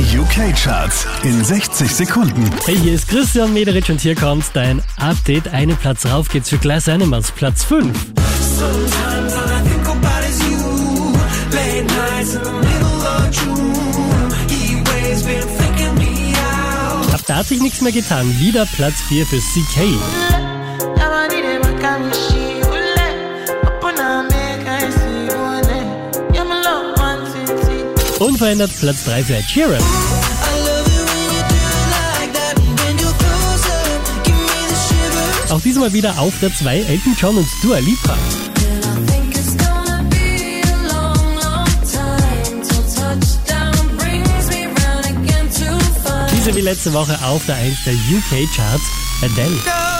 Die UK-Charts in 60 Sekunden. Hey, hier ist Christian Mederitsch und hier kommt dein Update. Einen Platz rauf geht's für Glass Animals, Platz 5. Sometimes all I think about is you. Late nights in the middle of June. He waves been faking me out. Ab da hat sich nichts mehr getan. Wieder Platz 4 für CK. Unverändert Platz 3 für Ed Sheeran. Auch diesmal wieder auf der 2 Elton John und Dua Lipa. Diese wie letzte Woche auf der 1 der UK Charts Adele.